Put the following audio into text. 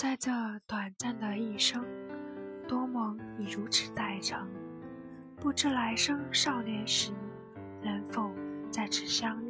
在这短暂的一生，多梦已如此待成，不知来生少年时能否再次相遇。